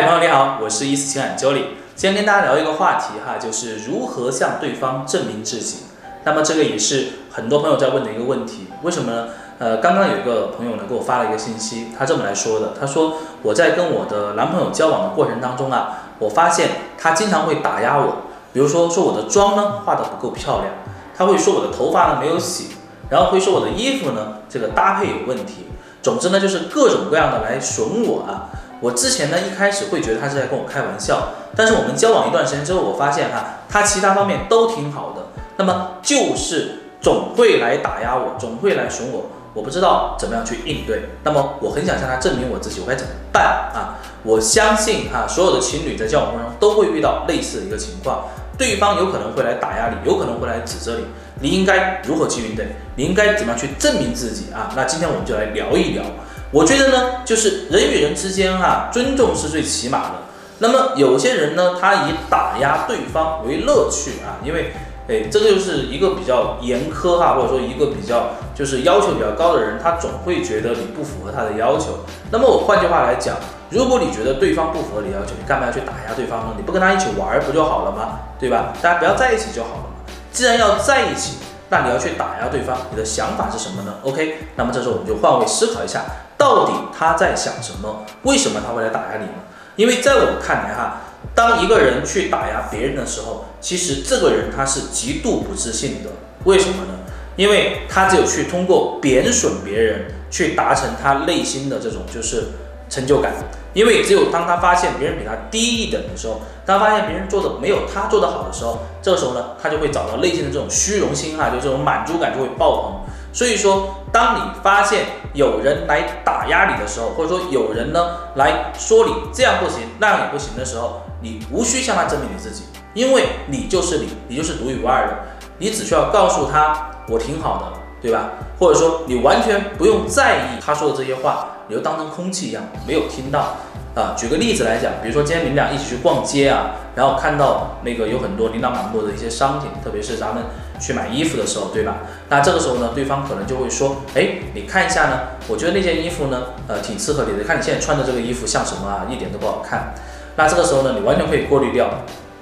嗨，朋友你好，我是一思情感 Jolly，今天跟大家聊一个话题哈，就是如何向对方证明自己。那么这个也是很多朋友在问的一个问题，为什么呢？呃，刚刚有一个朋友呢给我发了一个信息，他这么来说的，他说我在跟我的男朋友交往的过程当中啊，我发现他经常会打压我，比如说说我的妆呢化的不够漂亮，他会说我的头发呢没有洗，然后会说我的衣服呢这个搭配有问题，总之呢就是各种各样的来损我啊。我之前呢一开始会觉得他是在跟我开玩笑，但是我们交往一段时间之后，我发现哈，他其他方面都挺好的，那么就是总会来打压我，总会来损我，我不知道怎么样去应对。那么我很想向他证明我自己，我该怎么办啊？我相信哈，所有的情侣在交往过程中都会遇到类似的一个情况，对方有可能会来打压你，有可能会来指责你，你应该如何去应对？你应该怎么样去证明自己啊？那今天我们就来聊一聊。我觉得呢，就是人与人之间哈，尊重是最起码的。那么有些人呢，他以打压对方为乐趣啊，因为，哎，这个就是一个比较严苛哈，或者说一个比较就是要求比较高的人，他总会觉得你不符合他的要求。那么我换句话来讲，如果你觉得对方不符合你要求，你干嘛要去打压对方呢？你不跟他一起玩不就好了吗？对吧？大家不要在一起就好了嘛。既然要在一起，那你要去打压对方，你的想法是什么呢？OK，那么这时候我们就换位思考一下。到底他在想什么？为什么他会来打压你呢？因为在我看来，哈，当一个人去打压别人的时候，其实这个人他是极度不自信的。为什么呢？因为他只有去通过贬损别人，去达成他内心的这种就是成就感。因为只有当他发现别人比他低一等的时候，当发现别人做的没有他做的好的时候，这个时候呢，他就会找到内心的这种虚荣心，哈，就这种满足感就会爆棚。所以说，当你发现有人来打压你的时候，或者说有人呢来说你这样不行那样也不行的时候，你无需向他证明你自己，因为你就是你，你就是独一无二的。你只需要告诉他我挺好的，对吧？或者说你完全不用在意他说的这些话，你就当成空气一样没有听到。啊，举个例子来讲，比如说今天你们俩一起去逛街啊，然后看到那个有很多琳琅满目的一些商品，特别是咱们去买衣服的时候，对吧？那这个时候呢，对方可能就会说，哎，你看一下呢，我觉得那件衣服呢，呃，挺适合你的，看你现在穿的这个衣服像什么啊，一点都不好看。那这个时候呢，你完全可以过滤掉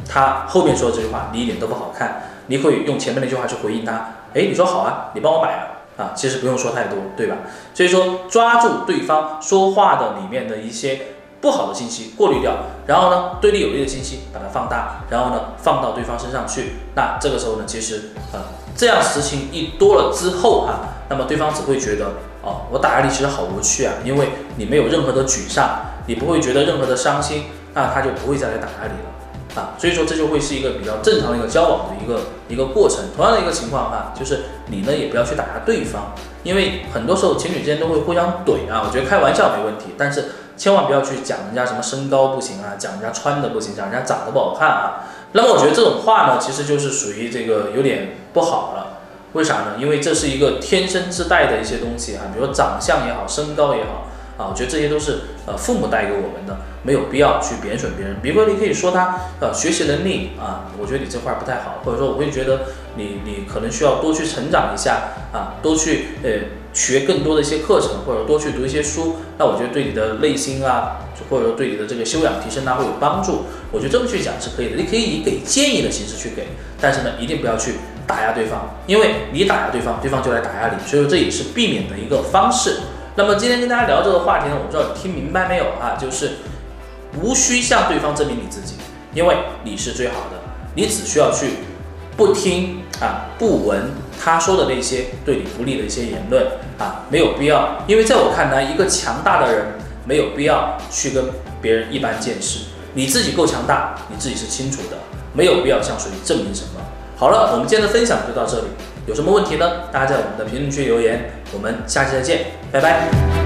他后面说的这句话，你一点都不好看，你可以用前面那句话去回应他，哎，你说好啊，你帮我买啊，啊，其实不用说太多，对吧？所以说抓住对方说话的里面的一些。不好的信息过滤掉，然后呢，对你有利的信息把它放大，然后呢，放到对方身上去。那这个时候呢，其实呃，这样事情一多了之后哈，那么对方只会觉得哦，我打压你其实好无趣啊，因为你没有任何的沮丧，你不会觉得任何的伤心，那他就不会再来打压你了啊。所以说这就会是一个比较正常的一个交往的一个一个过程。同样的一个情况哈，就是你呢也不要去打压对方，因为很多时候情侣之间都会互相怼啊。我觉得开玩笑没问题，但是。千万不要去讲人家什么身高不行啊，讲人家穿的不行，讲人家长得不好看啊。那么我觉得这种话呢，其实就是属于这个有点不好了。为啥呢？因为这是一个天生自带的一些东西啊，比如说长相也好，身高也好啊，我觉得这些都是呃父母带给我们的，没有必要去贬损别人。比如说你可以说他呃学习能力啊，我觉得你这块不太好，或者说我会觉得你你可能需要多去成长一下啊，多去呃。学更多的一些课程，或者多去读一些书，那我觉得对你的内心啊，或者说对你的这个修养提升啊，会有帮助。我觉得这么去讲是可以的，你可以以给建议的形式去给，但是呢，一定不要去打压对方，因为你打压对方，对方就来打压你，所以说这也是避免的一个方式。那么今天跟大家聊这个话题呢，我不知道你听明白没有啊？就是无需向对方证明你自己，因为你是最好的，你只需要去不听啊，不闻。他说的那些对你不利的一些言论啊，没有必要，因为在我看来，一个强大的人没有必要去跟别人一般见识。你自己够强大，你自己是清楚的，没有必要向谁证明什么。好了，我们今天的分享就到这里，有什么问题呢？大家在我们的评论区留言，我们下期再见，拜拜。